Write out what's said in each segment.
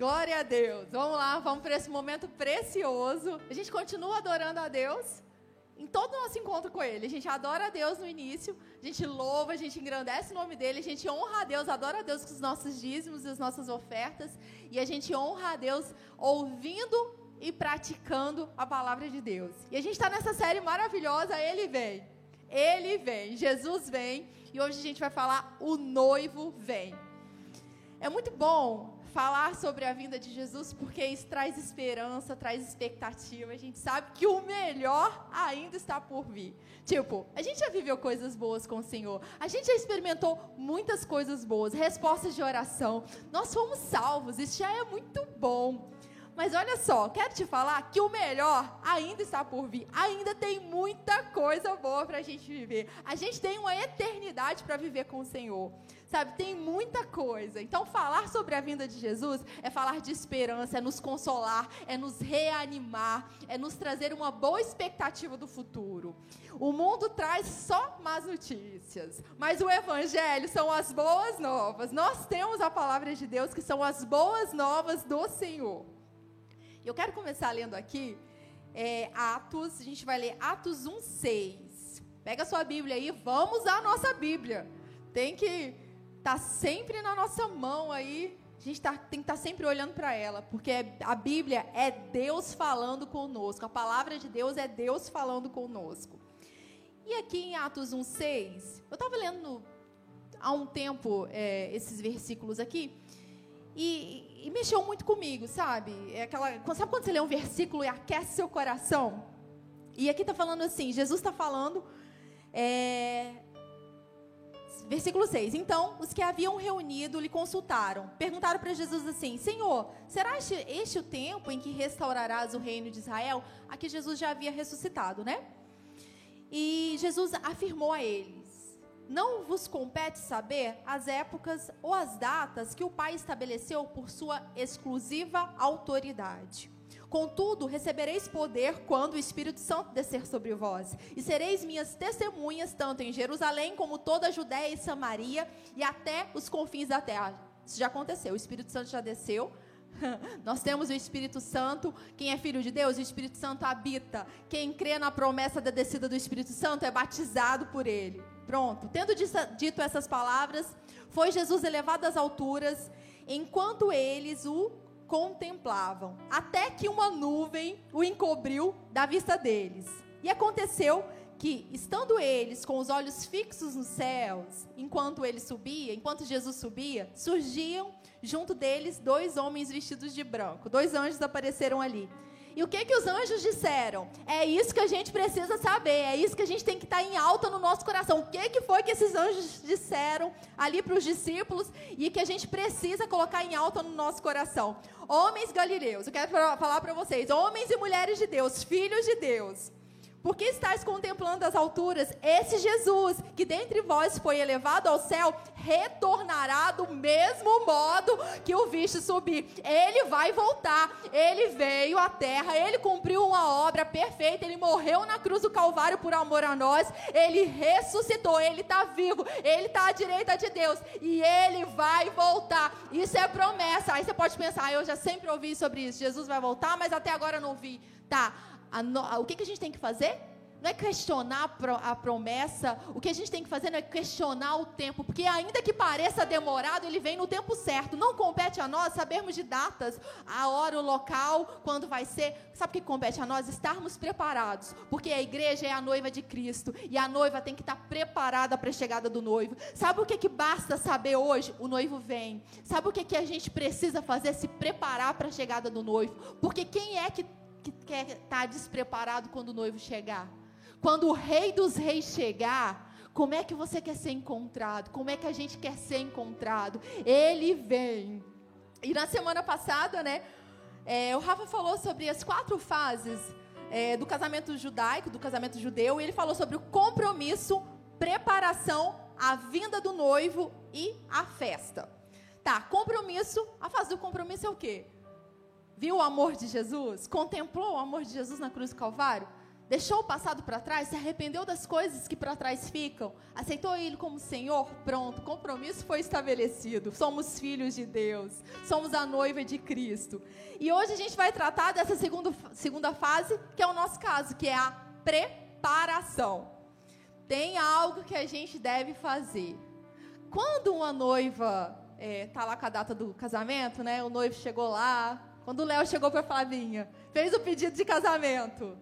Glória a Deus. Vamos lá, vamos para esse momento precioso. A gente continua adorando a Deus em todo o nosso encontro com Ele. A gente adora a Deus no início, a gente louva, a gente engrandece o nome dEle, a gente honra a Deus, adora a Deus com os nossos dízimos e as nossas ofertas, e a gente honra a Deus ouvindo e praticando a palavra de Deus. E a gente está nessa série maravilhosa, Ele vem. Ele vem, Jesus vem, e hoje a gente vai falar O noivo vem. É muito bom falar sobre a vinda de Jesus, porque isso traz esperança, traz expectativa. A gente sabe que o melhor ainda está por vir. Tipo, a gente já viveu coisas boas com o Senhor, a gente já experimentou muitas coisas boas, respostas de oração. Nós fomos salvos, isso já é muito bom. Mas olha só, quero te falar que o melhor ainda está por vir. Ainda tem muita coisa boa para a gente viver. A gente tem uma eternidade para viver com o Senhor. Sabe, tem muita coisa. Então, falar sobre a vinda de Jesus é falar de esperança, é nos consolar, é nos reanimar, é nos trazer uma boa expectativa do futuro. O mundo traz só más notícias, mas o Evangelho são as boas novas. Nós temos a palavra de Deus que são as boas novas do Senhor. Eu quero começar lendo aqui é, Atos, a gente vai ler Atos 1,6. Pega a sua Bíblia aí, vamos à nossa Bíblia. Tem que está sempre na nossa mão aí. A gente tá, tem que estar tá sempre olhando para ela, porque a Bíblia é Deus falando conosco. A palavra de Deus é Deus falando conosco. E aqui em Atos 1,6, eu estava lendo há um tempo é, esses versículos aqui, e, e, mexeu muito comigo, sabe? É aquela, sabe quando você lê um versículo e aquece seu coração? E aqui está falando assim: Jesus está falando. É, Versículo 6. Então, os que haviam reunido lhe consultaram. Perguntaram para Jesus assim: Senhor, será este, este o tempo em que restaurarás o reino de Israel? Aqui Jesus já havia ressuscitado, né? E Jesus afirmou a eles: Não vos compete saber as épocas ou as datas que o Pai estabeleceu por sua exclusiva autoridade. Contudo, recebereis poder quando o Espírito Santo descer sobre vós, e sereis minhas testemunhas tanto em Jerusalém como toda a Judéia e Samaria e até os confins da terra. Isso já aconteceu, o Espírito Santo já desceu. Nós temos o Espírito Santo. Quem é filho de Deus, o Espírito Santo habita. Quem crê na promessa da descida do Espírito Santo é batizado por ele. Pronto. Tendo dito essas palavras, foi Jesus elevado às alturas, enquanto eles o contemplavam, até que uma nuvem o encobriu da vista deles. E aconteceu que, estando eles com os olhos fixos nos céus, enquanto ele subia, enquanto Jesus subia, surgiam junto deles dois homens vestidos de branco. Dois anjos apareceram ali. E o que que os anjos disseram? É isso que a gente precisa saber, é isso que a gente tem que estar tá em alta no nosso coração. O que que foi que esses anjos disseram ali para os discípulos e que a gente precisa colocar em alta no nosso coração? Homens galileus, eu quero falar para vocês, homens e mulheres de Deus, filhos de Deus. Porque estáis contemplando as alturas, esse Jesus, que dentre vós foi elevado ao céu, retornará do mesmo modo que o viste subir. Ele vai voltar. Ele veio à terra, ele cumpriu uma obra perfeita, ele morreu na cruz do Calvário por amor a nós, ele ressuscitou, ele está vivo, ele está à direita de Deus e ele vai voltar. Isso é promessa. Aí você pode pensar, ah, eu já sempre ouvi sobre isso. Jesus vai voltar, mas até agora não vi. Tá, a, o que, que a gente tem que fazer? Não é questionar a promessa, o que a gente tem que fazer não é questionar o tempo, porque ainda que pareça demorado, ele vem no tempo certo. Não compete a nós sabermos de datas, a hora, o local, quando vai ser. Sabe o que compete a nós? Estarmos preparados, porque a igreja é a noiva de Cristo e a noiva tem que estar preparada para a chegada do noivo. Sabe o que, que basta saber hoje? O noivo vem. Sabe o que, que a gente precisa fazer? Se preparar para a chegada do noivo, porque quem é que que quer estar tá despreparado quando o noivo chegar? Quando o rei dos reis chegar, como é que você quer ser encontrado? Como é que a gente quer ser encontrado? Ele vem. E na semana passada, né, é, o Rafa falou sobre as quatro fases é, do casamento judaico, do casamento judeu, e ele falou sobre o compromisso, preparação, a vinda do noivo e a festa. Tá, compromisso, a fase do compromisso é o quê? Viu o amor de Jesus? Contemplou o amor de Jesus na cruz do Calvário? deixou o passado para trás, se arrependeu das coisas que para trás ficam, aceitou Ele como Senhor, pronto, compromisso foi estabelecido. Somos filhos de Deus, somos a noiva de Cristo. E hoje a gente vai tratar dessa segunda, segunda fase, que é o nosso caso, que é a preparação. Tem algo que a gente deve fazer. Quando uma noiva está é, tá lá com a data do casamento, né? O noivo chegou lá. Quando o Léo chegou para Flavinha, fez o pedido de casamento.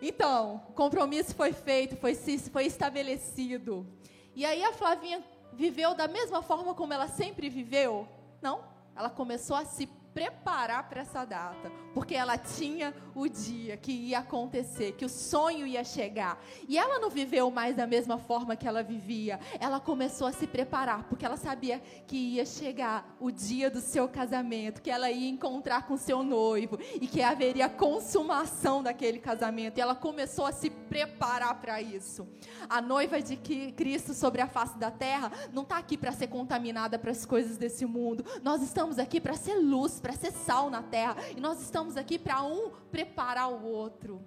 Então, o compromisso foi feito, foi, foi estabelecido. E aí a Flavinha viveu da mesma forma como ela sempre viveu? Não. Ela começou a se preparar para essa data, porque ela tinha o dia que ia acontecer, que o sonho ia chegar. E ela não viveu mais da mesma forma que ela vivia. Ela começou a se preparar, porque ela sabia que ia chegar o dia do seu casamento, que ela ia encontrar com seu noivo e que haveria consumação daquele casamento. E ela começou a se preparar para isso. A noiva de Cristo sobre a face da terra não está aqui para ser contaminada para as coisas desse mundo. Nós estamos aqui para ser luz, para ser sal na terra. E nós estamos aqui para um preparar o outro.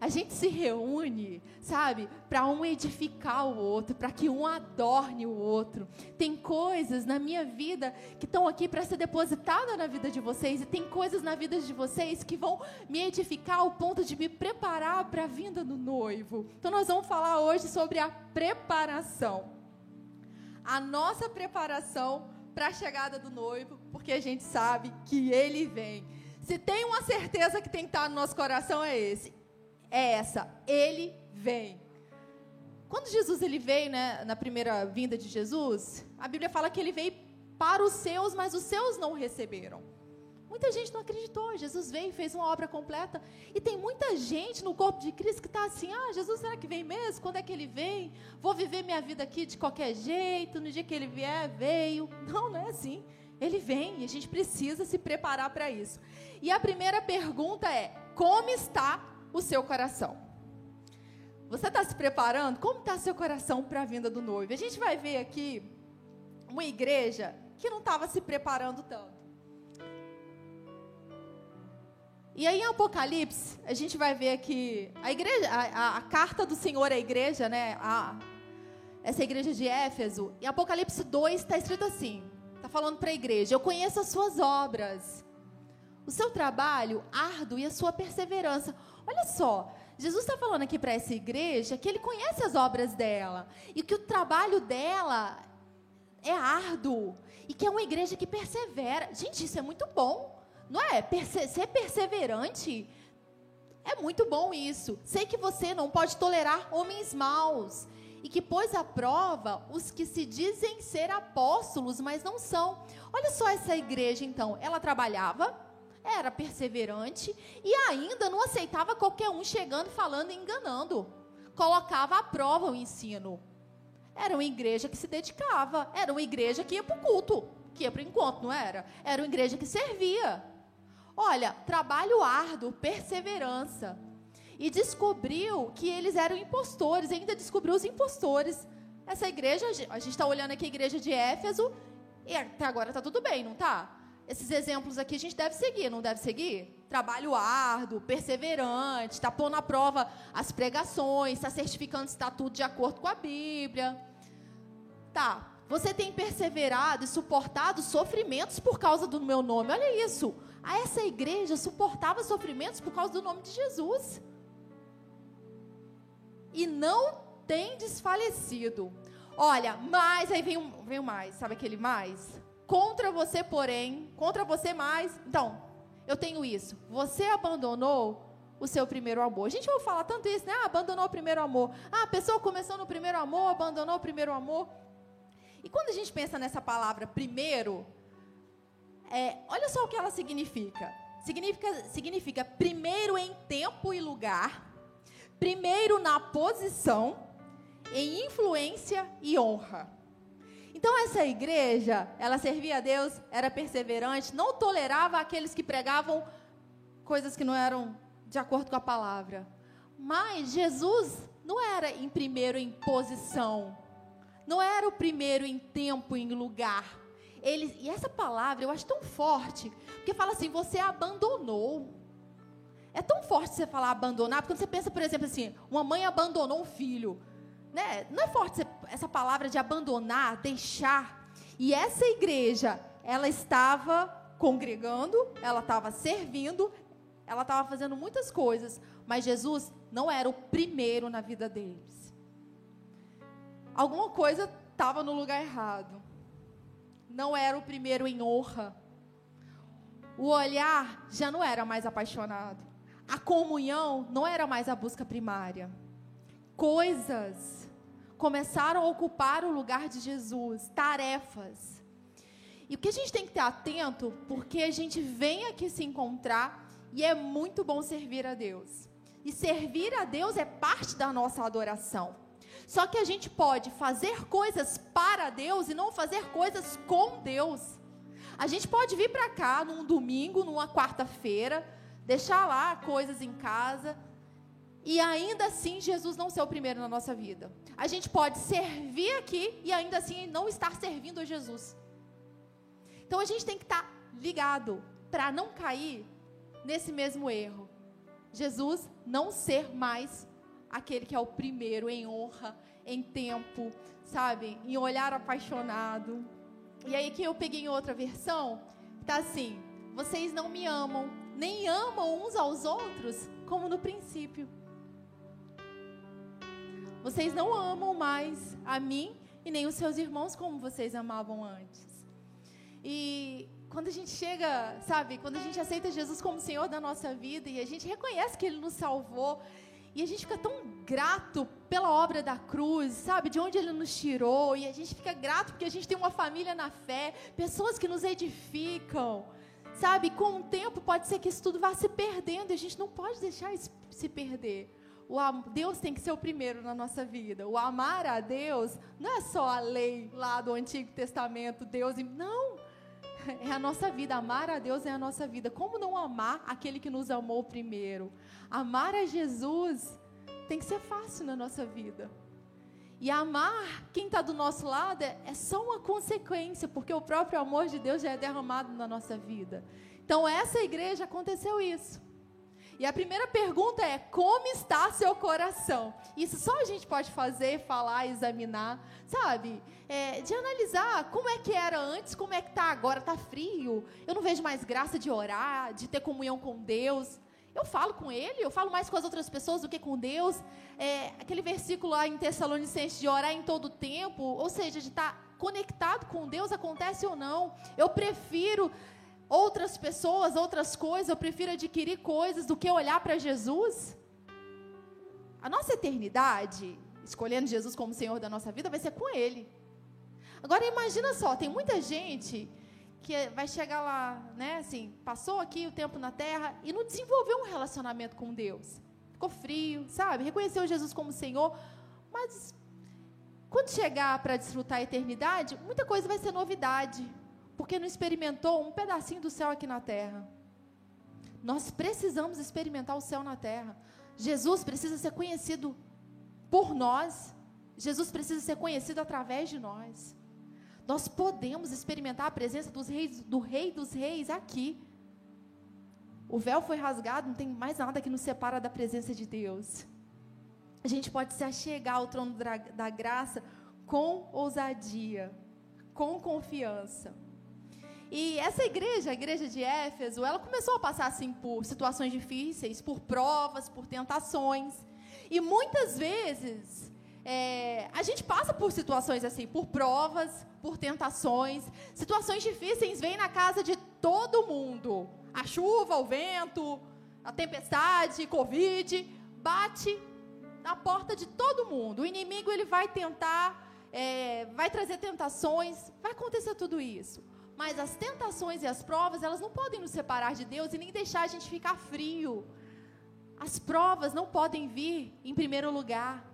A gente se reúne, sabe, para um edificar o outro, para que um adorne o outro. Tem coisas na minha vida que estão aqui para ser depositada na vida de vocês, e tem coisas na vida de vocês que vão me edificar ao ponto de me preparar para a vinda do noivo. Então, nós vamos falar hoje sobre a preparação. A nossa preparação para a chegada do noivo, porque a gente sabe que ele vem. Se tem uma certeza que tem que estar no nosso coração é esse, é essa, ele vem. Quando Jesus ele veio, né, na primeira vinda de Jesus, a Bíblia fala que ele veio para os seus, mas os seus não receberam. Muita gente não acreditou. Jesus veio e fez uma obra completa. E tem muita gente no corpo de Cristo que está assim: ah, Jesus será que vem mesmo? Quando é que ele vem? Vou viver minha vida aqui de qualquer jeito. No dia que ele vier, veio. Não, não é assim. Ele vem e a gente precisa se preparar para isso. E a primeira pergunta é: como está o seu coração? Você está se preparando? Como está seu coração para a vinda do noivo? A gente vai ver aqui uma igreja que não estava se preparando tanto. E aí em Apocalipse, a gente vai ver que a igreja, a, a carta do Senhor à igreja, né? A, essa igreja de Éfeso, em Apocalipse 2 está escrito assim: está falando para a igreja, eu conheço as suas obras, o seu trabalho árduo e a sua perseverança. Olha só, Jesus está falando aqui para essa igreja que ele conhece as obras dela e que o trabalho dela é árduo e que é uma igreja que persevera. Gente, isso é muito bom. Não é? Perse ser perseverante é muito bom isso. Sei que você não pode tolerar homens maus e que pôs à prova os que se dizem ser apóstolos, mas não são. Olha só essa igreja então, ela trabalhava, era perseverante e ainda não aceitava qualquer um chegando, falando e enganando. Colocava à prova o ensino. Era uma igreja que se dedicava, era uma igreja que ia para o culto, que ia para o encontro, não era? Era uma igreja que servia. Olha, trabalho árduo, perseverança. E descobriu que eles eram impostores, ainda descobriu os impostores. Essa igreja, a gente está olhando aqui a igreja de Éfeso, e até agora está tudo bem, não está? Esses exemplos aqui a gente deve seguir, não deve seguir? Trabalho árduo, perseverante, está pondo à prova as pregações, está certificando se está tudo de acordo com a Bíblia. Tá, você tem perseverado e suportado sofrimentos por causa do meu nome. Olha isso a essa igreja suportava sofrimentos por causa do nome de Jesus. E não tem desfalecido. Olha, mas aí vem, um, vem mais, sabe aquele mais? Contra você, porém, contra você mais. Então, eu tenho isso. Você abandonou o seu primeiro amor. A gente vai falar tanto isso, né? Ah, abandonou o primeiro amor. Ah, a pessoa começou no primeiro amor, abandonou o primeiro amor. E quando a gente pensa nessa palavra primeiro, é, olha só o que ela significa. Significa, significa primeiro em tempo e lugar, primeiro na posição, em influência e honra. Então essa igreja, ela servia a Deus, era perseverante, não tolerava aqueles que pregavam coisas que não eram de acordo com a palavra. Mas Jesus não era em primeiro em posição, não era o primeiro em tempo em lugar, ele, e essa palavra eu acho tão forte, porque fala assim: você abandonou. É tão forte você falar abandonar, porque quando você pensa, por exemplo, assim, uma mãe abandonou um filho. Né? Não é forte essa palavra de abandonar, deixar. E essa igreja, ela estava congregando, ela estava servindo, ela estava fazendo muitas coisas, mas Jesus não era o primeiro na vida deles. Alguma coisa estava no lugar errado. Não era o primeiro em honra. O olhar já não era mais apaixonado. A comunhão não era mais a busca primária. Coisas começaram a ocupar o lugar de Jesus, tarefas. E o que a gente tem que ter atento, porque a gente vem aqui se encontrar e é muito bom servir a Deus. E servir a Deus é parte da nossa adoração. Só que a gente pode fazer coisas para Deus e não fazer coisas com Deus. A gente pode vir para cá num domingo, numa quarta-feira, deixar lá coisas em casa e ainda assim Jesus não ser o primeiro na nossa vida. A gente pode servir aqui e ainda assim não estar servindo a Jesus. Então a gente tem que estar ligado para não cair nesse mesmo erro. Jesus não ser mais aquele que é o primeiro em honra, em tempo, sabe? Em olhar apaixonado. E aí que eu peguei em outra versão, tá assim: vocês não me amam, nem amam uns aos outros como no princípio. Vocês não amam mais a mim e nem os seus irmãos como vocês amavam antes. E quando a gente chega, sabe, quando a gente aceita Jesus como Senhor da nossa vida e a gente reconhece que Ele nos salvou e a gente fica tão grato pela obra da cruz, sabe, de onde Ele nos tirou e a gente fica grato porque a gente tem uma família na fé, pessoas que nos edificam, sabe, com o tempo pode ser que isso tudo vá se perdendo e a gente não pode deixar isso se perder. O Deus tem que ser o primeiro na nossa vida. O amar a Deus não é só a lei lá do Antigo Testamento, Deus. Não, é a nossa vida. Amar a Deus é a nossa vida. Como não amar aquele que nos amou primeiro? Amar a Jesus tem que ser fácil na nossa vida. E amar quem está do nosso lado é, é só uma consequência, porque o próprio amor de Deus já é derramado na nossa vida. Então, essa igreja aconteceu isso. E a primeira pergunta é: como está seu coração? Isso só a gente pode fazer, falar, examinar, sabe? É, de analisar como é que era antes, como é que está agora. Está frio, eu não vejo mais graça de orar, de ter comunhão com Deus. Eu falo com Ele, eu falo mais com as outras pessoas do que com Deus. É, aquele versículo lá em Tessalonicenses de orar em todo tempo, ou seja, de estar conectado com Deus, acontece ou não. Eu prefiro outras pessoas, outras coisas, eu prefiro adquirir coisas do que olhar para Jesus? A nossa eternidade, escolhendo Jesus como Senhor da nossa vida, vai ser com Ele. Agora imagina só, tem muita gente que vai chegar lá, né, assim, passou aqui o tempo na terra e não desenvolveu um relacionamento com Deus. Ficou frio, sabe? Reconheceu Jesus como Senhor, mas quando chegar para desfrutar a eternidade, muita coisa vai ser novidade porque não experimentou um pedacinho do céu aqui na terra. Nós precisamos experimentar o céu na terra. Jesus precisa ser conhecido por nós. Jesus precisa ser conhecido através de nós. Nós podemos experimentar a presença dos reis, do Rei dos Reis aqui. O véu foi rasgado, não tem mais nada que nos separa da presença de Deus. A gente pode se achegar ao trono da graça com ousadia, com confiança. E essa igreja, a igreja de Éfeso, ela começou a passar assim por situações difíceis, por provas, por tentações. E muitas vezes é, a gente passa por situações assim, por provas, por tentações. Situações difíceis vêm na casa de todo mundo. A chuva, o vento, a tempestade, Covid, bate na porta de todo mundo. O inimigo ele vai tentar, é, vai trazer tentações, vai acontecer tudo isso. Mas as tentações e as provas, elas não podem nos separar de Deus e nem deixar a gente ficar frio. As provas não podem vir em primeiro lugar.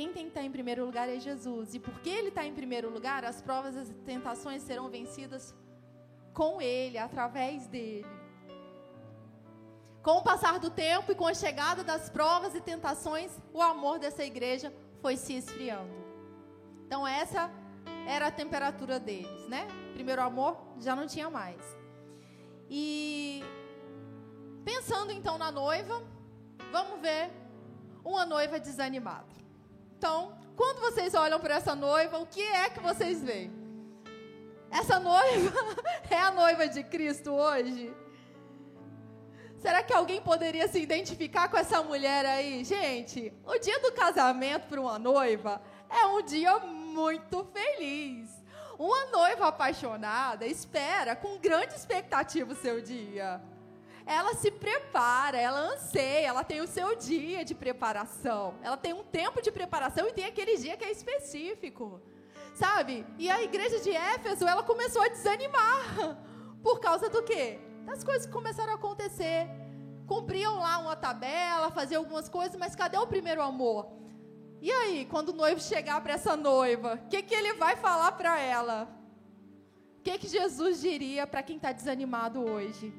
Quem tem que estar em primeiro lugar é Jesus. E porque Ele está em primeiro lugar, as provas e as tentações serão vencidas com Ele, através dele. Com o passar do tempo e com a chegada das provas e tentações, o amor dessa igreja foi se esfriando. Então, essa era a temperatura deles, né? Primeiro amor já não tinha mais. E Pensando então na noiva, vamos ver uma noiva desanimada. Então, quando vocês olham para essa noiva, o que é que vocês veem? Essa noiva é a noiva de Cristo hoje? Será que alguém poderia se identificar com essa mulher aí? Gente, o dia do casamento para uma noiva é um dia muito feliz. Uma noiva apaixonada espera com grande expectativa o seu dia. Ela se prepara, ela anseia, ela tem o seu dia de preparação. Ela tem um tempo de preparação e tem aquele dia que é específico. Sabe? E a igreja de Éfeso, ela começou a desanimar. Por causa do quê? Das coisas que começaram a acontecer. Cumpriam lá uma tabela, faziam algumas coisas, mas cadê o primeiro amor? E aí, quando o noivo chegar para essa noiva, o que, que ele vai falar para ela? O que, que Jesus diria para quem está desanimado hoje?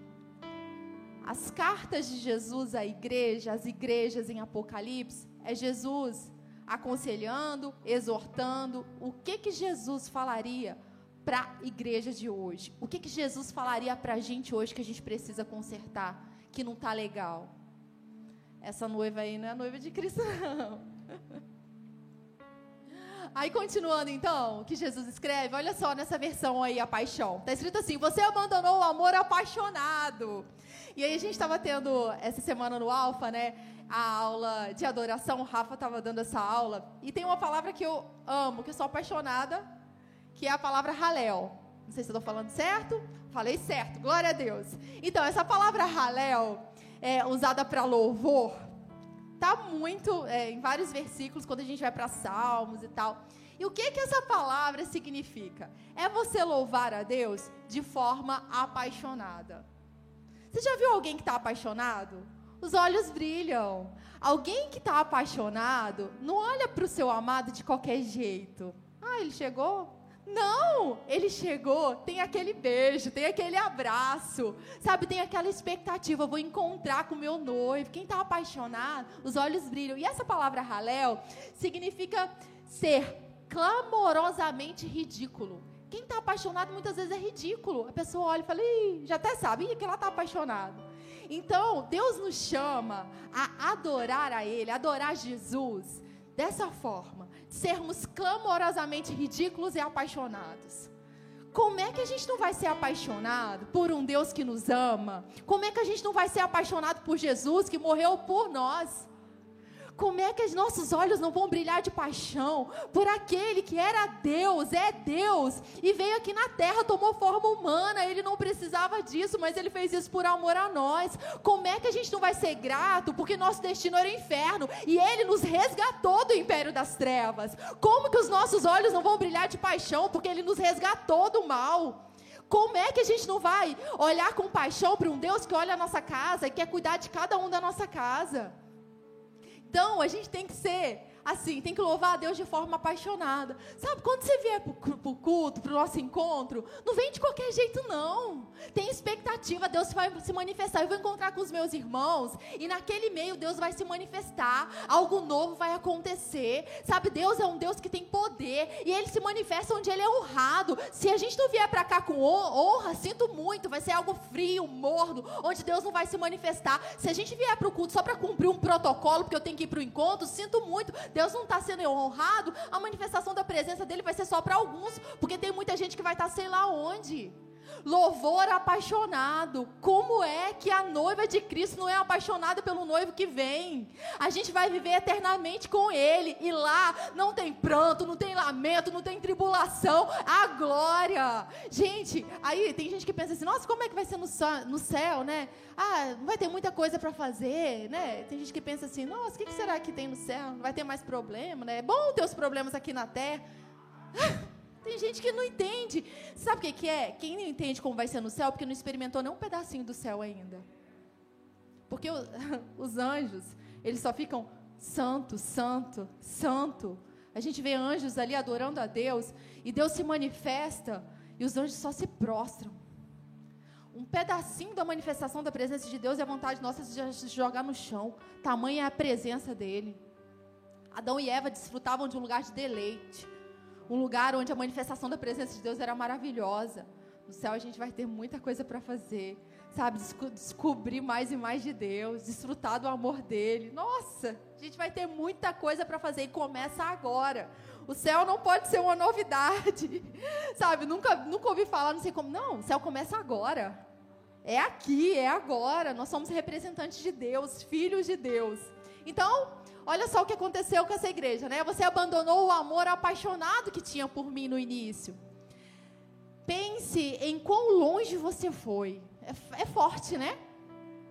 As cartas de Jesus à igreja, as igrejas em Apocalipse, é Jesus aconselhando, exortando. O que, que Jesus falaria para a igreja de hoje? O que, que Jesus falaria para a gente hoje que a gente precisa consertar, que não está legal? Essa noiva aí não é a noiva de Cristo, não. Aí continuando então, o que Jesus escreve, olha só nessa versão aí, a paixão. Está escrito assim: Você abandonou o amor apaixonado. E aí a gente estava tendo essa semana no Alfa, né? A aula de adoração, o Rafa estava dando essa aula. E tem uma palavra que eu amo, que eu sou apaixonada, que é a palavra halel. Não sei se estou falando certo. Falei certo, glória a Deus. Então, essa palavra halel é usada para louvor tá muito é, em vários versículos quando a gente vai para Salmos e tal. E o que que essa palavra significa? É você louvar a Deus de forma apaixonada. Você já viu alguém que está apaixonado? Os olhos brilham. Alguém que está apaixonado não olha para o seu amado de qualquer jeito. Ah, ele chegou? Não, ele chegou, tem aquele beijo, tem aquele abraço, sabe? Tem aquela expectativa, vou encontrar com meu noivo. Quem está apaixonado, os olhos brilham. E essa palavra halel significa ser clamorosamente ridículo. Quem está apaixonado muitas vezes é ridículo. A pessoa olha e fala, Ih, já até sabe que ela está apaixonada. Então, Deus nos chama a adorar a Ele, adorar Jesus dessa forma sermos clamorosamente ridículos e apaixonados. Como é que a gente não vai ser apaixonado por um Deus que nos ama? Como é que a gente não vai ser apaixonado por Jesus que morreu por nós? Como é que os nossos olhos não vão brilhar de paixão por aquele que era Deus, é Deus, e veio aqui na terra, tomou forma humana, ele não precisava disso, mas ele fez isso por amor a nós. Como é que a gente não vai ser grato porque nosso destino era o inferno e ele nos resgatou do império das trevas? Como que os nossos olhos não vão brilhar de paixão porque ele nos resgatou do mal? Como é que a gente não vai olhar com paixão para um Deus que olha a nossa casa e quer cuidar de cada um da nossa casa? Então, a gente tem que ser assim, tem que louvar a Deus de forma apaixonada. Sabe, quando você vier para o culto, para o nosso encontro, não vem de qualquer jeito, não. Tem expectativa, Deus vai se manifestar. Eu vou encontrar com os meus irmãos, e naquele meio Deus vai se manifestar, algo novo vai acontecer. Sabe, Deus é um Deus que tem poder, e Ele se manifesta onde Ele é honrado. Se a gente não vier para cá com honra, sinto muito, vai ser algo frio, morno, onde Deus não vai se manifestar. Se a gente vier para o culto só para cumprir um protocolo, porque eu tenho que ir para o encontro, sinto muito, Deus não está sendo honrado, a manifestação da presença dele vai ser só para alguns, porque tem muita gente que vai estar tá sei lá onde. Louvor apaixonado. Como é que a noiva de Cristo não é apaixonada pelo noivo que vem? A gente vai viver eternamente com ele. E lá não tem pranto, não tem lamento, não tem tribulação. A glória. Gente, aí tem gente que pensa assim: nossa, como é que vai ser no no céu né? Ah, não vai ter muita coisa para fazer, né? Tem gente que pensa assim: nossa, o que, que será que tem no céu? Não vai ter mais problema, né? É bom ter os problemas aqui na terra. Tem gente que não entende. Sabe o que, que é? Quem não entende como vai ser no céu, porque não experimentou nem um pedacinho do céu ainda. Porque o, os anjos, eles só ficam santo, santo, santo. A gente vê anjos ali adorando a Deus, e Deus se manifesta, e os anjos só se prostram. Um pedacinho da manifestação da presença de Deus é a vontade nossa de se jogar no chão. Tamanha é a presença dele. Adão e Eva desfrutavam de um lugar de deleite um lugar onde a manifestação da presença de Deus era maravilhosa. No céu a gente vai ter muita coisa para fazer, sabe? Desco descobrir mais e mais de Deus, desfrutar do amor dele. Nossa, a gente vai ter muita coisa para fazer e começa agora. O céu não pode ser uma novidade, sabe? Nunca, nunca ouvi falar, não sei como. Não, o céu começa agora. É aqui, é agora. Nós somos representantes de Deus, filhos de Deus. Então, olha só o que aconteceu com essa igreja, né? Você abandonou o amor apaixonado que tinha por mim no início. Pense em quão longe você foi. É, é forte, né?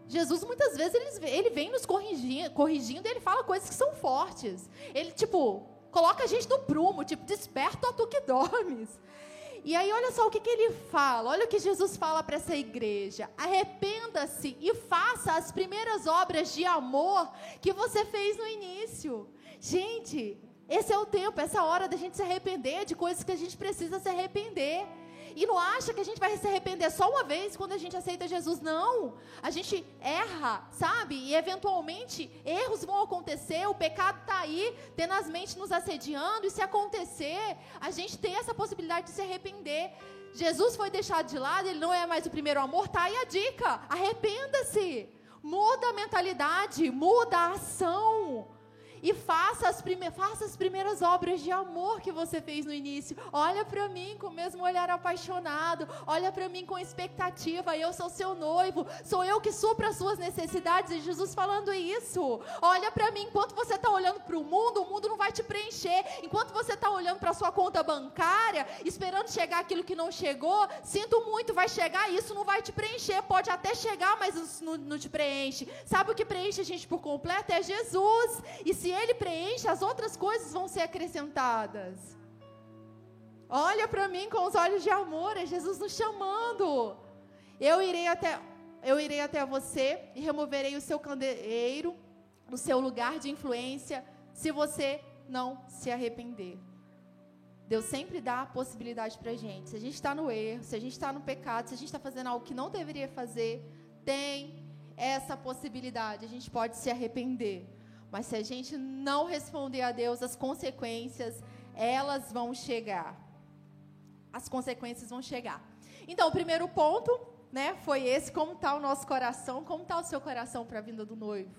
Jesus muitas vezes ele, ele vem nos corrigindo, corrigindo e ele fala coisas que são fortes. Ele, tipo, coloca a gente no prumo, tipo, desperta tu que dormes. E aí, olha só o que, que ele fala. Olha o que Jesus fala para essa igreja. Arrependa-se e faça as primeiras obras de amor que você fez no início. Gente, esse é o tempo, essa hora da gente se arrepender de coisas que a gente precisa se arrepender. E não acha que a gente vai se arrepender só uma vez quando a gente aceita Jesus. Não. A gente erra, sabe? E eventualmente erros vão acontecer, o pecado está aí, tenazmente nos assediando. E se acontecer, a gente tem essa possibilidade de se arrepender. Jesus foi deixado de lado, ele não é mais o primeiro amor, tá aí a dica. Arrependa-se. Muda a mentalidade, muda a ação e faça as, prime faça as primeiras obras de amor que você fez no início. Olha para mim com o mesmo olhar apaixonado, olha para mim com expectativa. Eu sou seu noivo, sou eu que supra as suas necessidades. E Jesus falando isso. Olha para mim, enquanto você está olhando para o mundo, o mundo não vai te preencher. Enquanto você está olhando para sua conta bancária, esperando chegar aquilo que não chegou, sinto muito, vai chegar, isso não vai te preencher. Pode até chegar, mas não, não te preenche. Sabe o que preenche a gente por completo? É Jesus. E se ele preenche, as outras coisas vão ser acrescentadas. Olha para mim com os olhos de amor, é Jesus nos chamando. Eu irei até eu irei até você e removerei o seu candeeiro do seu lugar de influência, se você não se arrepender. Deus sempre dá a possibilidade para a gente. Se a gente está no erro, se a gente está no pecado, se a gente está fazendo algo que não deveria fazer, tem essa possibilidade. A gente pode se arrepender. Mas se a gente não responder a Deus, as consequências, elas vão chegar. As consequências vão chegar. Então, o primeiro ponto, né, foi esse, como está o nosso coração, como está o seu coração para a vinda do noivo.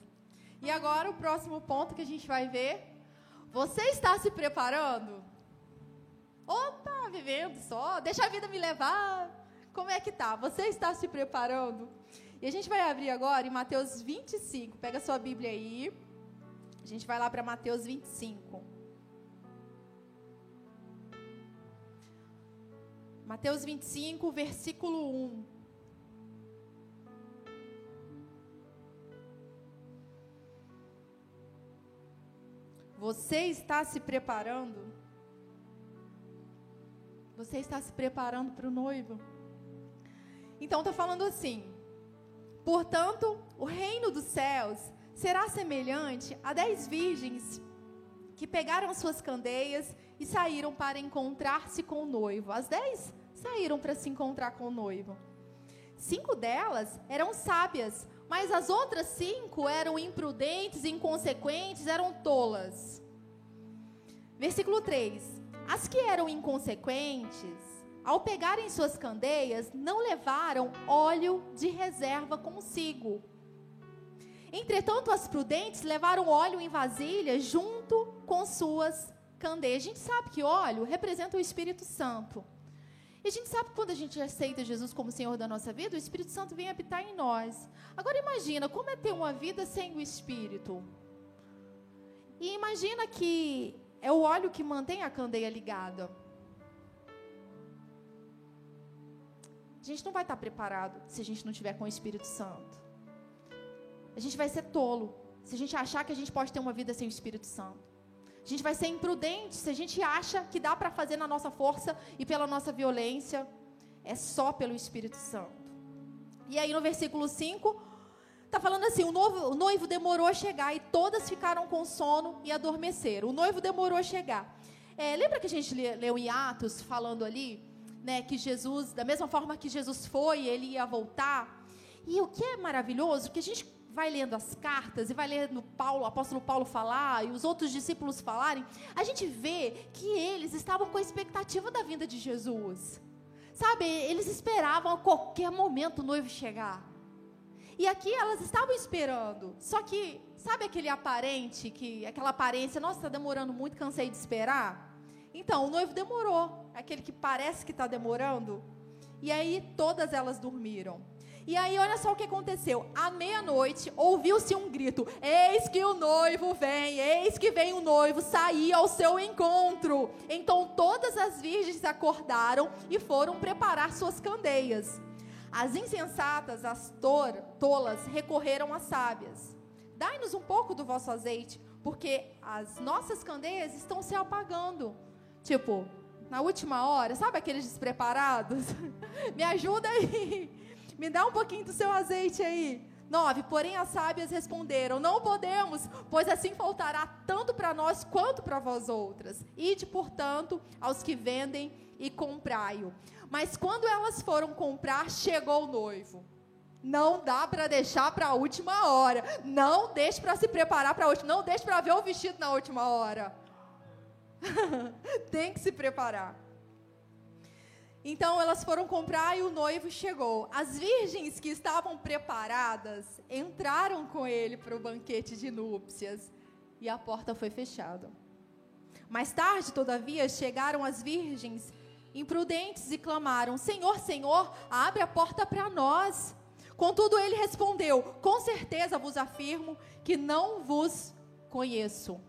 E agora, o próximo ponto que a gente vai ver, você está se preparando? Ou vivendo só? Deixa a vida me levar. Como é que tá? Você está se preparando? E a gente vai abrir agora em Mateus 25. Pega sua Bíblia aí. A gente vai lá para Mateus 25. Mateus 25, versículo 1. Você está se preparando? Você está se preparando para o noivo? Então está falando assim: Portanto, o reino dos céus será semelhante a dez virgens que pegaram suas candeias e saíram para encontrar-se com o noivo. As dez saíram para se encontrar com o noivo. Cinco delas eram sábias, mas as outras cinco eram imprudentes, inconsequentes, eram tolas. Versículo 3: As que eram inconsequentes, ao pegarem suas candeias, não levaram óleo de reserva consigo Entretanto, as prudentes levaram óleo em vasilha junto com suas candeias. A gente sabe que óleo representa o Espírito Santo. E a gente sabe que quando a gente aceita Jesus como Senhor da nossa vida, o Espírito Santo vem habitar em nós. Agora imagina como é ter uma vida sem o Espírito. E imagina que é o óleo que mantém a candeia ligada. A gente não vai estar preparado se a gente não tiver com o Espírito Santo. A gente vai ser tolo se a gente achar que a gente pode ter uma vida sem o Espírito Santo. A gente vai ser imprudente se a gente acha que dá para fazer na nossa força e pela nossa violência. É só pelo Espírito Santo. E aí no versículo 5, está falando assim: o, novo, o noivo demorou a chegar e todas ficaram com sono e adormeceram. O noivo demorou a chegar. É, lembra que a gente leu em Atos falando ali, né, que Jesus, da mesma forma que Jesus foi, ele ia voltar. E o que é maravilhoso, que a gente vai lendo as cartas e vai lendo Paulo, o apóstolo Paulo falar e os outros discípulos falarem, a gente vê que eles estavam com a expectativa da vinda de Jesus. Sabe, eles esperavam a qualquer momento o noivo chegar. E aqui elas estavam esperando. Só que, sabe aquele aparente, que aquela aparência, nossa, está demorando muito, cansei de esperar? Então, o noivo demorou. Aquele que parece que está demorando. E aí todas elas dormiram. E aí, olha só o que aconteceu. À meia-noite, ouviu-se um grito: Eis que o noivo vem, eis que vem o noivo sair ao seu encontro. Então todas as virgens acordaram e foram preparar suas candeias. As insensatas, as tolas, recorreram às sábias. Dai-nos um pouco do vosso azeite, porque as nossas candeias estão se apagando. Tipo, na última hora, sabe aqueles despreparados? Me ajuda aí. Me dá um pouquinho do seu azeite aí. 9. Porém, as sábias responderam: Não podemos, pois assim faltará tanto para nós quanto para vós outras. Ide, portanto, aos que vendem e comprai-o. Mas quando elas foram comprar, chegou o noivo. Não dá para deixar para a última hora. Não deixe para se preparar para a última. Não deixe para ver o vestido na última hora. Tem que se preparar. Então elas foram comprar e o noivo chegou. As virgens que estavam preparadas entraram com ele para o banquete de núpcias e a porta foi fechada. Mais tarde, todavia, chegaram as virgens imprudentes e clamaram: Senhor, Senhor, abre a porta para nós. Contudo, ele respondeu: Com certeza vos afirmo que não vos conheço.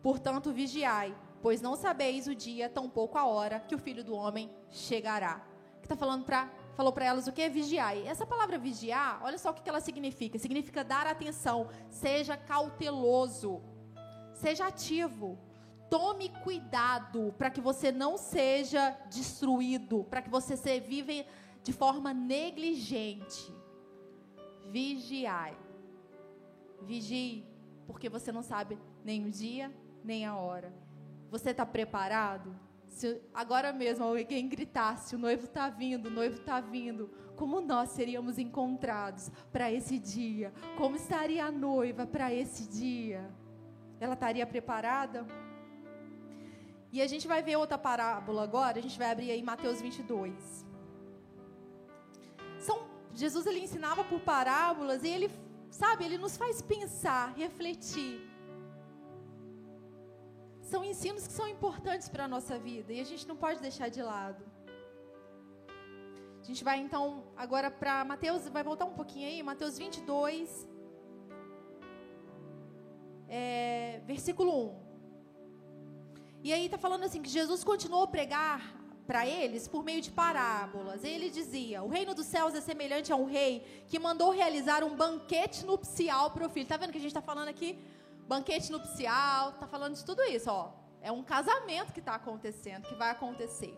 Portanto, vigiai pois não sabeis o dia, tampouco a hora, que o Filho do Homem chegará. Que está falando para falou para elas o que vigiar. E essa palavra vigiar, olha só o que ela significa. Significa dar atenção, seja cauteloso, seja ativo. Tome cuidado para que você não seja destruído, para que você se vive de forma negligente. Vigiai. Vigie, porque você não sabe nem o dia, nem a hora. Você está preparado? Se agora mesmo alguém gritasse: o noivo está vindo, o noivo está vindo. Como nós seríamos encontrados para esse dia? Como estaria a noiva para esse dia? Ela estaria preparada? E a gente vai ver outra parábola agora. A gente vai abrir aí Mateus 22. São, Jesus ele ensinava por parábolas e ele, sabe, ele nos faz pensar, refletir são ensinos que são importantes para a nossa vida e a gente não pode deixar de lado. A gente vai então agora para Mateus, vai voltar um pouquinho aí, Mateus 22, é, versículo 1. E aí está falando assim que Jesus continuou a pregar para eles por meio de parábolas. Ele dizia: O reino dos céus é semelhante a um rei que mandou realizar um banquete nupcial para o filho. Está vendo que a gente está falando aqui banquete nupcial, tá falando de tudo isso, ó. É um casamento que está acontecendo, que vai acontecer.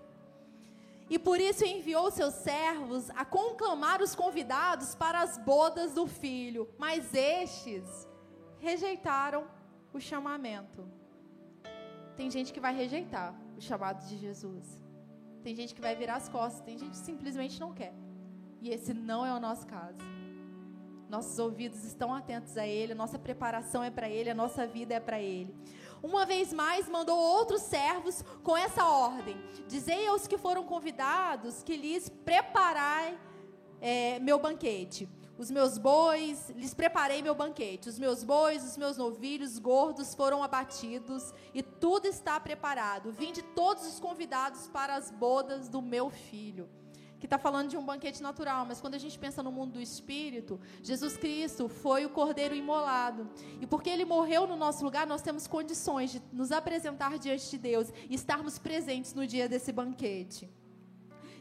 E por isso enviou seus servos a conclamar os convidados para as bodas do filho, mas estes rejeitaram o chamamento. Tem gente que vai rejeitar o chamado de Jesus. Tem gente que vai virar as costas, tem gente que simplesmente não quer. E esse não é o nosso caso. Nossos ouvidos estão atentos a Ele, nossa preparação é para Ele, a nossa vida é para Ele. Uma vez mais, mandou outros servos com essa ordem: Dizei aos que foram convidados que lhes preparai é, meu banquete. Os meus bois, lhes preparei meu banquete. Os meus bois, os meus novilhos gordos foram abatidos e tudo está preparado. Vinde todos os convidados para as bodas do meu filho que está falando de um banquete natural, mas quando a gente pensa no mundo do espírito, Jesus Cristo foi o cordeiro imolado. E porque ele morreu no nosso lugar, nós temos condições de nos apresentar diante de Deus e estarmos presentes no dia desse banquete.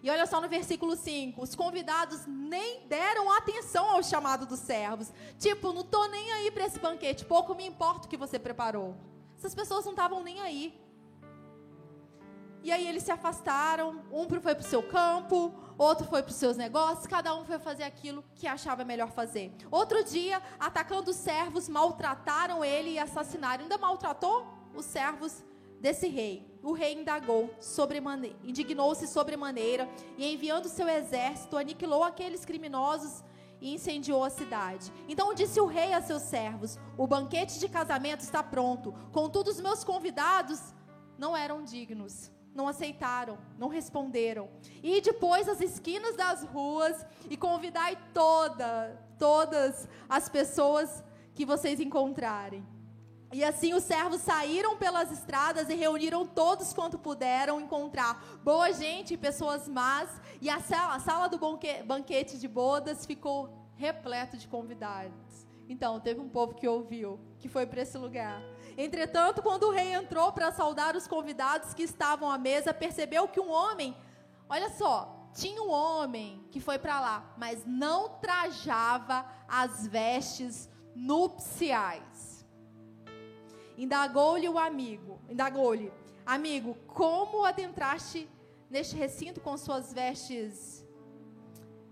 E olha só no versículo 5: os convidados nem deram atenção ao chamado dos servos. Tipo, não estou nem aí para esse banquete, pouco me importa o que você preparou. Essas pessoas não estavam nem aí. E aí eles se afastaram, um foi para o seu campo, outro foi para os seus negócios, cada um foi fazer aquilo que achava melhor fazer. Outro dia, atacando os servos, maltrataram ele e assassinaram. Ainda maltratou os servos desse rei. O rei indagou, indignou-se sobremaneira e enviando seu exército, aniquilou aqueles criminosos e incendiou a cidade. Então disse o rei a seus servos: O banquete de casamento está pronto, contudo os meus convidados não eram dignos não aceitaram, não responderam. E depois as esquinas das ruas e convidai toda, todas as pessoas que vocês encontrarem. E assim os servos saíram pelas estradas e reuniram todos quanto puderam encontrar boa gente e pessoas más, e a sala, a sala do banquete de bodas ficou repleto de convidados. Então, teve um povo que ouviu, que foi para esse lugar. Entretanto, quando o rei entrou para saudar os convidados que estavam à mesa, percebeu que um homem, olha só, tinha um homem que foi para lá, mas não trajava as vestes nupciais. Indagou-lhe o amigo, indagou-lhe, amigo, como adentraste neste recinto com suas vestes,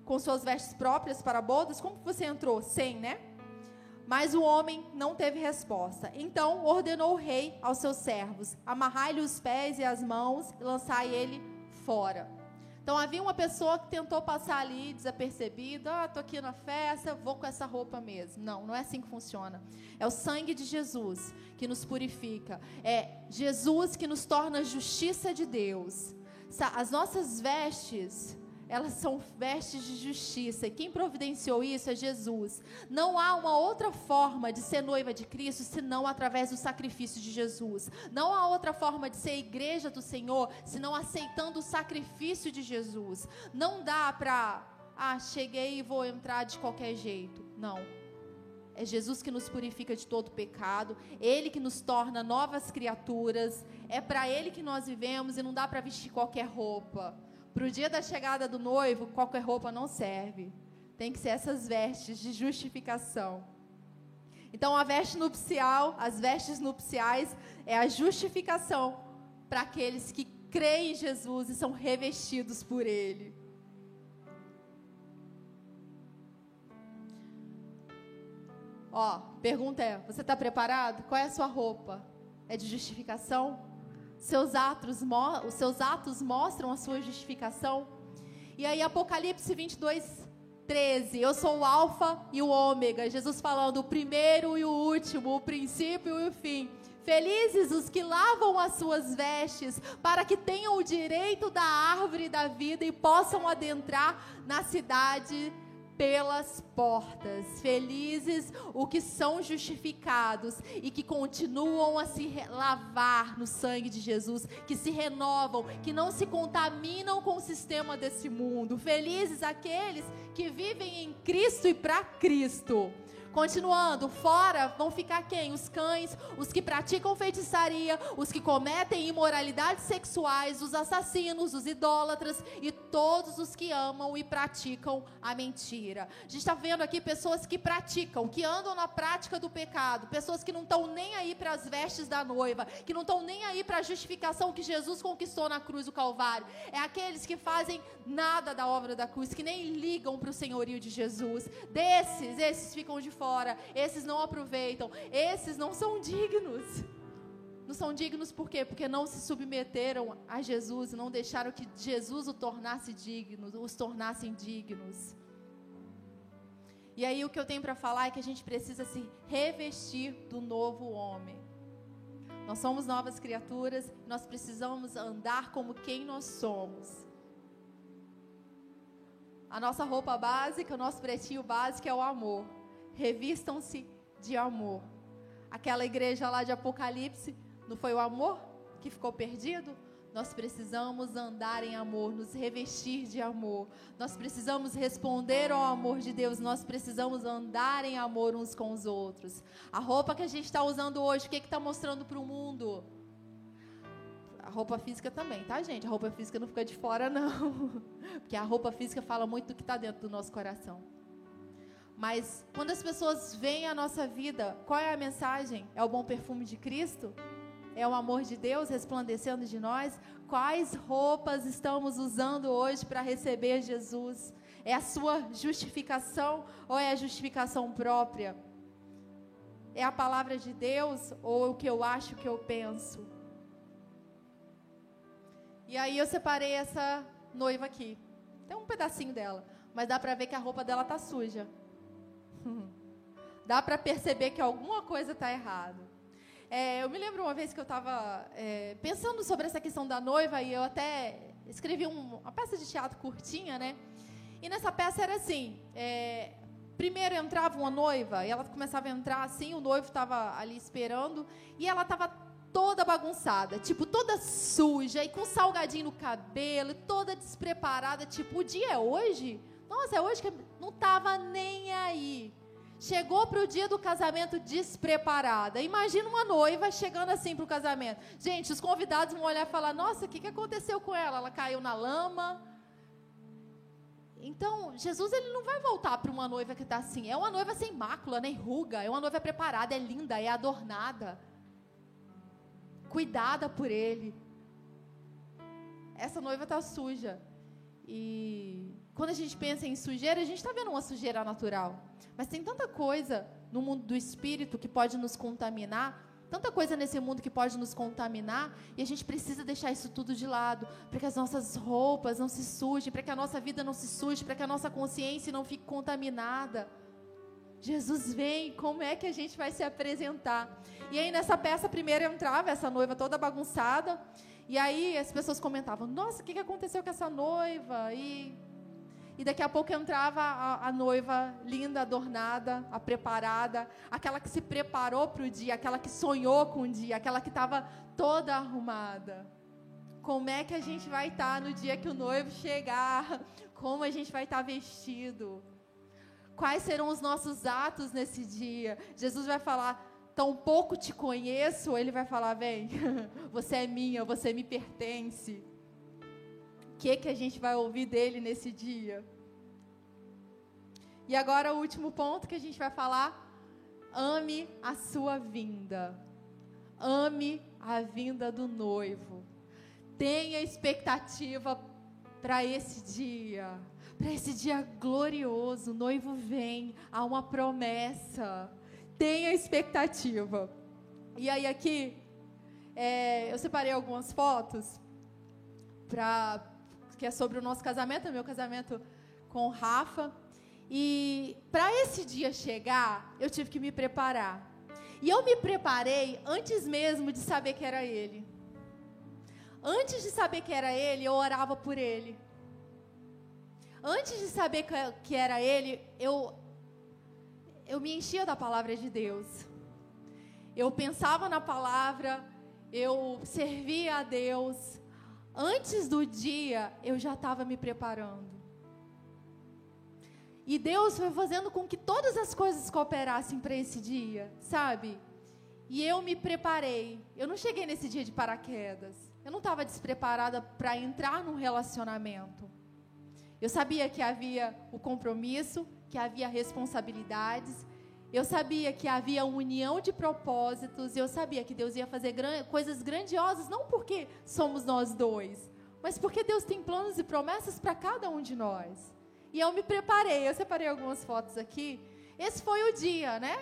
com suas vestes próprias para bodas? Como você entrou? Sem, né? Mas o homem não teve resposta. Então ordenou o rei aos seus servos: amarrai-lhe os pés e as mãos e lançai ele fora. Então havia uma pessoa que tentou passar ali desapercebida, ah, tô aqui na festa, vou com essa roupa mesmo. Não, não é assim que funciona. É o sangue de Jesus que nos purifica. É Jesus que nos torna justiça de Deus. As nossas vestes elas são vestes de justiça. E quem providenciou isso é Jesus. Não há uma outra forma de ser noiva de Cristo senão através do sacrifício de Jesus. Não há outra forma de ser igreja do Senhor senão aceitando o sacrifício de Jesus. Não dá para, ah, cheguei e vou entrar de qualquer jeito. Não. É Jesus que nos purifica de todo pecado, Ele que nos torna novas criaturas, é para Ele que nós vivemos e não dá para vestir qualquer roupa. Para o dia da chegada do noivo, qualquer roupa não serve. Tem que ser essas vestes de justificação. Então, a veste nupcial, as vestes nupciais, é a justificação para aqueles que creem em Jesus e são revestidos por Ele. Ó, pergunta é: você está preparado? Qual é a sua roupa? É de justificação? Seus atos, os seus atos mostram a sua justificação. E aí, Apocalipse 22, 13. Eu sou o Alfa e o Ômega. Jesus falando o primeiro e o último, o princípio e o fim. Felizes os que lavam as suas vestes, para que tenham o direito da árvore da vida e possam adentrar na cidade pelas portas. Felizes os que são justificados e que continuam a se lavar no sangue de Jesus, que se renovam, que não se contaminam com o sistema desse mundo. Felizes aqueles que vivem em Cristo e para Cristo. Continuando, fora vão ficar quem? Os cães, os que praticam feitiçaria, os que cometem imoralidades sexuais, os assassinos, os idólatras e todos os que amam e praticam a mentira. A gente está vendo aqui pessoas que praticam, que andam na prática do pecado, pessoas que não estão nem aí para as vestes da noiva, que não estão nem aí para a justificação que Jesus conquistou na cruz do Calvário. É aqueles que fazem nada da obra da cruz, que nem ligam para o senhorio de Jesus. Desses, esses ficam de fora, esses não aproveitam, esses não são dignos. Não são dignos por quê? Porque não se submeteram a Jesus, não deixaram que Jesus o tornasse dignos, os tornassem dignos. E aí o que eu tenho para falar é que a gente precisa se revestir do novo homem. Nós somos novas criaturas, nós precisamos andar como quem nós somos. A nossa roupa básica, o nosso pretinho básico é o amor revistam-se de amor. Aquela igreja lá de Apocalipse, não foi o amor que ficou perdido? Nós precisamos andar em amor, nos revestir de amor. Nós precisamos responder ao amor de Deus. Nós precisamos andar em amor uns com os outros. A roupa que a gente está usando hoje, o que está mostrando para o mundo? A roupa física também, tá, gente? A roupa física não fica de fora, não. Porque a roupa física fala muito do que está dentro do nosso coração. Mas quando as pessoas veem a nossa vida, qual é a mensagem? É o bom perfume de Cristo? É o amor de Deus resplandecendo de nós? Quais roupas estamos usando hoje para receber Jesus? É a sua justificação ou é a justificação própria? É a palavra de Deus ou o que eu acho que eu penso? E aí eu separei essa noiva aqui. Tem um pedacinho dela, mas dá para ver que a roupa dela tá suja. Dá para perceber que alguma coisa está errada. É, eu me lembro uma vez que eu estava é, pensando sobre essa questão da noiva e eu até escrevi um, uma peça de teatro curtinha, né? E nessa peça era assim: é, primeiro entrava uma noiva e ela começava a entrar assim, o noivo estava ali esperando e ela estava toda bagunçada, tipo toda suja e com salgadinho no cabelo, toda despreparada, tipo o dia é hoje? Nossa, é hoje que não estava nem aí. Chegou para o dia do casamento despreparada. Imagina uma noiva chegando assim para o casamento. Gente, os convidados vão olhar e falar: Nossa, o que, que aconteceu com ela? Ela caiu na lama. Então, Jesus ele não vai voltar para uma noiva que está assim. É uma noiva sem mácula, nem ruga. É uma noiva preparada, é linda, é adornada. Cuidada por ele. Essa noiva está suja. E quando a gente pensa em sujeira, a gente está vendo uma sujeira natural. Mas tem tanta coisa no mundo do espírito que pode nos contaminar, tanta coisa nesse mundo que pode nos contaminar, e a gente precisa deixar isso tudo de lado, para que as nossas roupas não se sujem, para que a nossa vida não se suje, para que a nossa consciência não fique contaminada. Jesus vem, como é que a gente vai se apresentar? E aí nessa peça primeiro entrava essa noiva toda bagunçada, e aí as pessoas comentavam: Nossa, o que aconteceu com essa noiva? E e daqui a pouco entrava a, a noiva linda, adornada, a preparada, aquela que se preparou para o dia, aquela que sonhou com o dia, aquela que estava toda arrumada. Como é que a gente vai estar tá no dia que o noivo chegar? Como a gente vai estar tá vestido? Quais serão os nossos atos nesse dia? Jesus vai falar: tão pouco te conheço, ele vai falar: vem, você é minha, você me pertence que, que a gente vai ouvir dele nesse dia. E agora o último ponto que a gente vai falar: ame a sua vinda. Ame a vinda do noivo. Tenha expectativa para esse dia, para esse dia glorioso. O noivo vem, há uma promessa. Tenha expectativa. E aí aqui, é, eu separei algumas fotos para que é sobre o nosso casamento, meu casamento com o Rafa. E para esse dia chegar, eu tive que me preparar. E eu me preparei antes mesmo de saber que era ele. Antes de saber que era ele, eu orava por ele. Antes de saber que era ele, eu eu me enchia da palavra de Deus. Eu pensava na palavra, eu servia a Deus, antes do dia, eu já estava me preparando. E Deus foi fazendo com que todas as coisas cooperassem para esse dia, sabe? E eu me preparei. Eu não cheguei nesse dia de paraquedas. Eu não estava despreparada para entrar num relacionamento. Eu sabia que havia o compromisso, que havia responsabilidades, eu sabia que havia união de propósitos, eu sabia que Deus ia fazer gran coisas grandiosas, não porque somos nós dois, mas porque Deus tem planos e promessas para cada um de nós. E eu me preparei, eu separei algumas fotos aqui. Esse foi o dia, né?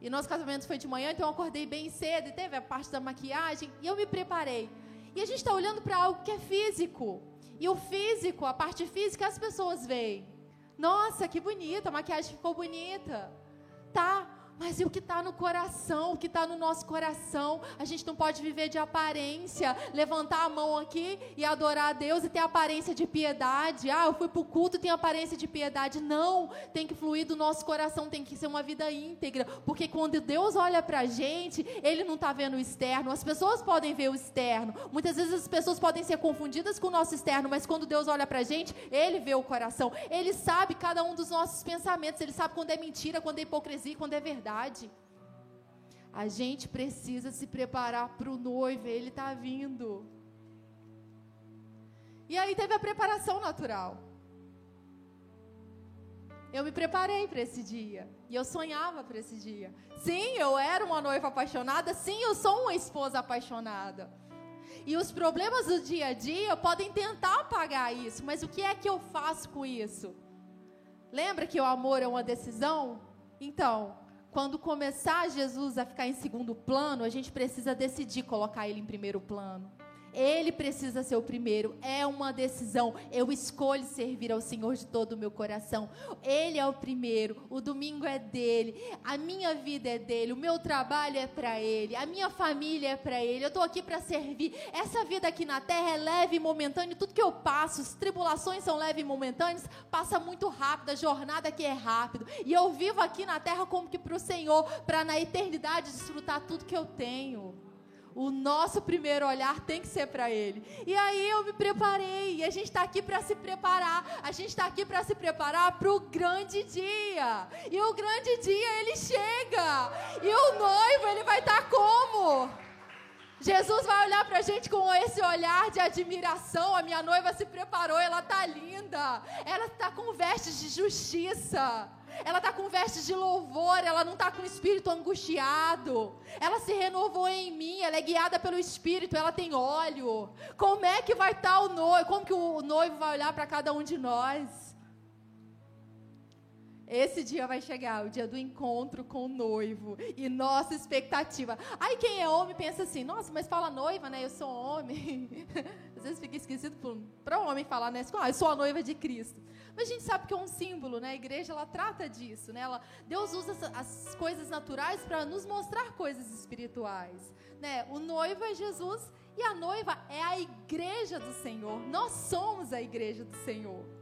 E nosso casamento foi de manhã, então eu acordei bem cedo e teve a parte da maquiagem e eu me preparei. E a gente está olhando para algo que é físico. E o físico, a parte física, as pessoas veem. Nossa, que bonita, a maquiagem ficou bonita tá, mas e o que está no coração, o que está no nosso coração? A gente não pode viver de aparência, levantar a mão aqui e adorar a Deus e ter aparência de piedade. Ah, eu fui para o culto tenho aparência de piedade. Não, tem que fluir do nosso coração, tem que ser uma vida íntegra. Porque quando Deus olha para a gente, Ele não está vendo o externo. As pessoas podem ver o externo. Muitas vezes as pessoas podem ser confundidas com o nosso externo, mas quando Deus olha para a gente, Ele vê o coração. Ele sabe cada um dos nossos pensamentos. Ele sabe quando é mentira, quando é hipocrisia, quando é verdade verdade. A gente precisa se preparar para o noivo, ele está vindo. E aí teve a preparação natural. Eu me preparei para esse dia. E eu sonhava para esse dia. Sim, eu era uma noiva apaixonada. Sim, eu sou uma esposa apaixonada. E os problemas do dia a dia podem tentar apagar isso. Mas o que é que eu faço com isso? Lembra que o amor é uma decisão? Então, quando começar Jesus a ficar em segundo plano, a gente precisa decidir colocar ele em primeiro plano. Ele precisa ser o primeiro. É uma decisão. Eu escolho servir ao Senhor de todo o meu coração. Ele é o primeiro. O domingo é dele. A minha vida é dele. O meu trabalho é para ele. A minha família é para ele. Eu estou aqui para servir. Essa vida aqui na terra é leve e momentânea. Tudo que eu passo, as tribulações são leves e momentâneas, passa muito rápido. A jornada aqui é rápido. E eu vivo aqui na terra como que para o Senhor, para na eternidade desfrutar tudo que eu tenho. O nosso primeiro olhar tem que ser para Ele. E aí eu me preparei. E a gente está aqui para se preparar. A gente está aqui para se preparar para o grande dia. E o grande dia ele chega. E o noivo ele vai estar tá como? Jesus vai olhar para a gente com esse olhar de admiração. A minha noiva se preparou, ela está linda. Ela está com vestes de justiça. Ela está com vestes de louvor, ela não está com espírito angustiado. Ela se renovou em mim, ela é guiada pelo espírito, ela tem óleo. Como é que vai estar tá o noivo? Como que o noivo vai olhar para cada um de nós? Esse dia vai chegar, o dia do encontro com o noivo. E nossa expectativa. Aí quem é homem pensa assim, nossa, mas fala noiva, né? Eu sou homem. Às vezes fica esquisito para um homem falar, né? Ah, eu sou a noiva de Cristo. Mas a gente sabe que é um símbolo, né? A igreja ela trata disso, né? Ela, Deus usa as, as coisas naturais para nos mostrar coisas espirituais, né? O noivo é Jesus e a noiva é a igreja do Senhor. Nós somos a igreja do Senhor.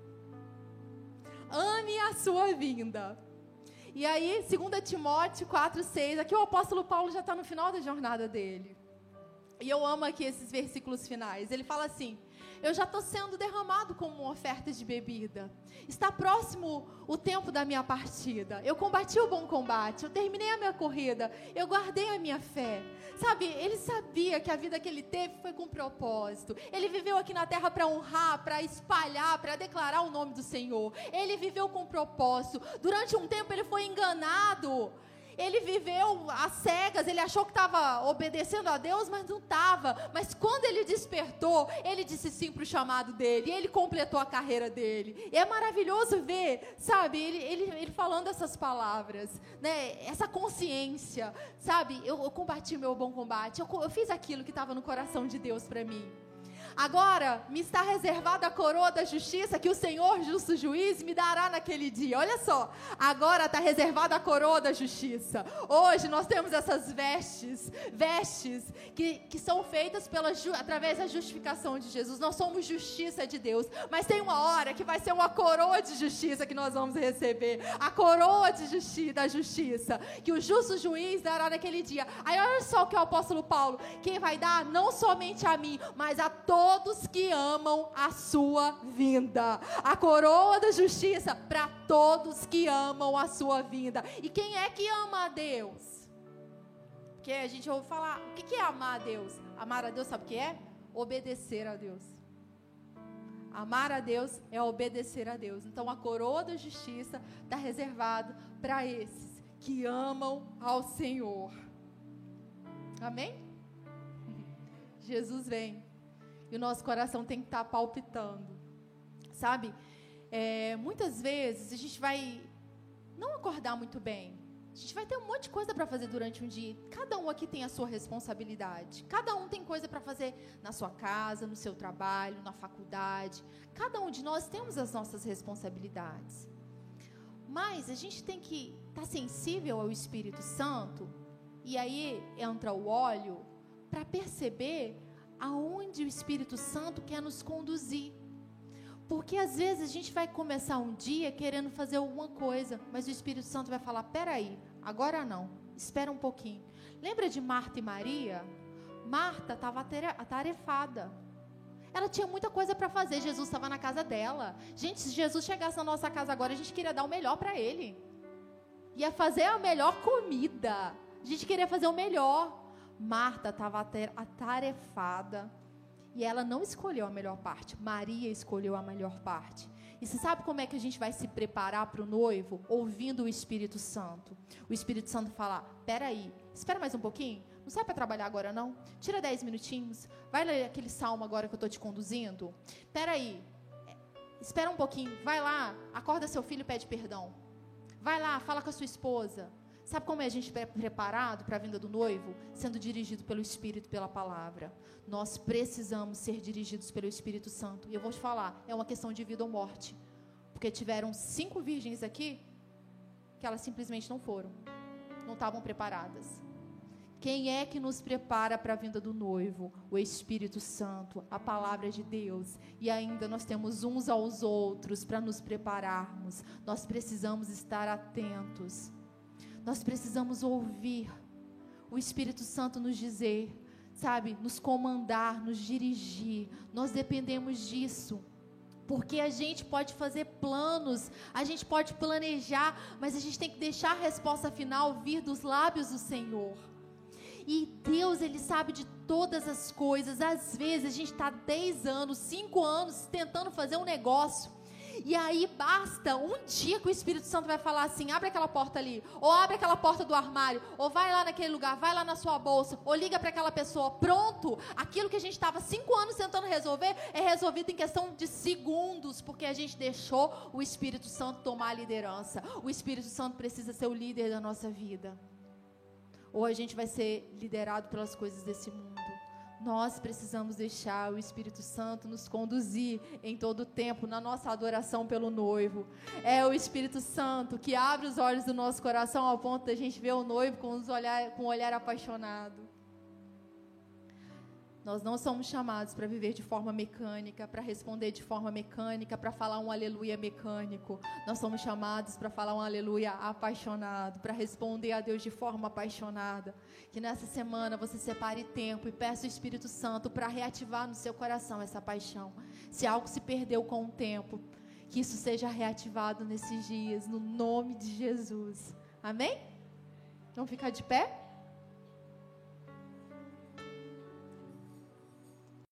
Ame a sua vinda. E aí, 2 Timóteo 4,6, aqui o apóstolo Paulo já está no final da jornada dele. E eu amo aqui esses versículos finais. Ele fala assim: eu já estou sendo derramado como uma oferta de bebida. Está próximo o tempo da minha partida. Eu combati o bom combate, eu terminei a minha corrida, eu guardei a minha fé. Sabe, ele sabia que a vida que ele teve foi com propósito. Ele viveu aqui na terra para honrar, para espalhar, para declarar o nome do Senhor. Ele viveu com propósito. Durante um tempo ele foi enganado ele viveu às cegas, ele achou que estava obedecendo a Deus, mas não estava. Mas quando ele despertou, ele disse sim para o chamado dele, e ele completou a carreira dele. E é maravilhoso ver, sabe, ele, ele, ele falando essas palavras, né? essa consciência, sabe? Eu, eu combati meu bom combate, eu, eu fiz aquilo que estava no coração de Deus para mim. Agora me está reservada a coroa da justiça que o Senhor, justo juiz, me dará naquele dia. Olha só, agora está reservada a coroa da justiça. Hoje nós temos essas vestes, vestes que, que são feitas pela, através da justificação de Jesus. Nós somos justiça de Deus, mas tem uma hora que vai ser uma coroa de justiça que nós vamos receber. A coroa de justi da justiça que o justo juiz dará naquele dia. Aí olha só o que o apóstolo Paulo, quem vai dar não somente a mim, mas a todos todos que amam a sua vinda. A coroa da justiça para todos que amam a sua vinda. E quem é que ama a Deus? Porque a gente ouve falar, o que é amar a Deus? Amar a Deus, sabe o que é? Obedecer a Deus. Amar a Deus é obedecer a Deus. Então a coroa da justiça está reservado para esses que amam ao Senhor. Amém? Jesus vem. E o nosso coração tem que estar tá palpitando. Sabe? É, muitas vezes a gente vai não acordar muito bem. A gente vai ter um monte de coisa para fazer durante um dia. Cada um aqui tem a sua responsabilidade. Cada um tem coisa para fazer na sua casa, no seu trabalho, na faculdade. Cada um de nós temos as nossas responsabilidades. Mas a gente tem que estar tá sensível ao Espírito Santo. E aí entra o óleo para perceber aonde o Espírito Santo quer nos conduzir. Porque às vezes a gente vai começar um dia querendo fazer alguma coisa, mas o Espírito Santo vai falar: peraí, agora não, espera um pouquinho. Lembra de Marta e Maria? Marta estava atarefada. Ela tinha muita coisa para fazer. Jesus estava na casa dela. Gente, se Jesus chegasse na nossa casa agora, a gente queria dar o melhor para ele. Ia fazer a melhor comida. A gente queria fazer o melhor. Marta estava atarefada e ela não escolheu a melhor parte. Maria escolheu a melhor parte. E você sabe como é que a gente vai se preparar para o noivo? Ouvindo o Espírito Santo. O Espírito Santo fala: peraí, espera mais um pouquinho. Não sai para trabalhar agora, não? Tira dez minutinhos. Vai ler aquele salmo agora que eu estou te conduzindo. Peraí, espera um pouquinho. Vai lá, acorda seu filho e pede perdão. Vai lá, fala com a sua esposa. Sabe como é a gente preparado para a vinda do noivo? Sendo dirigido pelo Espírito, pela palavra. Nós precisamos ser dirigidos pelo Espírito Santo. E eu vou te falar, é uma questão de vida ou morte. Porque tiveram cinco virgens aqui que elas simplesmente não foram. Não estavam preparadas. Quem é que nos prepara para a vinda do noivo? O Espírito Santo, a palavra de Deus. E ainda nós temos uns aos outros para nos prepararmos. Nós precisamos estar atentos. Nós precisamos ouvir o Espírito Santo nos dizer, sabe, nos comandar, nos dirigir. Nós dependemos disso. Porque a gente pode fazer planos, a gente pode planejar, mas a gente tem que deixar a resposta final vir dos lábios do Senhor. E Deus, Ele sabe de todas as coisas. Às vezes a gente está 10 anos, 5 anos tentando fazer um negócio. E aí basta um dia que o Espírito Santo vai falar assim: abre aquela porta ali, ou abre aquela porta do armário, ou vai lá naquele lugar, vai lá na sua bolsa, ou liga para aquela pessoa. Pronto, aquilo que a gente estava cinco anos tentando resolver é resolvido em questão de segundos, porque a gente deixou o Espírito Santo tomar a liderança. O Espírito Santo precisa ser o líder da nossa vida. Ou a gente vai ser liderado pelas coisas desse mundo. Nós precisamos deixar o Espírito Santo nos conduzir em todo o tempo na nossa adoração pelo noivo. É o Espírito Santo que abre os olhos do nosso coração ao ponto da gente ver o noivo com, os olhar, com um olhar apaixonado. Nós não somos chamados para viver de forma mecânica, para responder de forma mecânica, para falar um aleluia mecânico. Nós somos chamados para falar um aleluia apaixonado, para responder a Deus de forma apaixonada. Que nessa semana você separe tempo e peça o Espírito Santo para reativar no seu coração essa paixão. Se algo se perdeu com o tempo, que isso seja reativado nesses dias, no nome de Jesus. Amém? Vamos ficar de pé?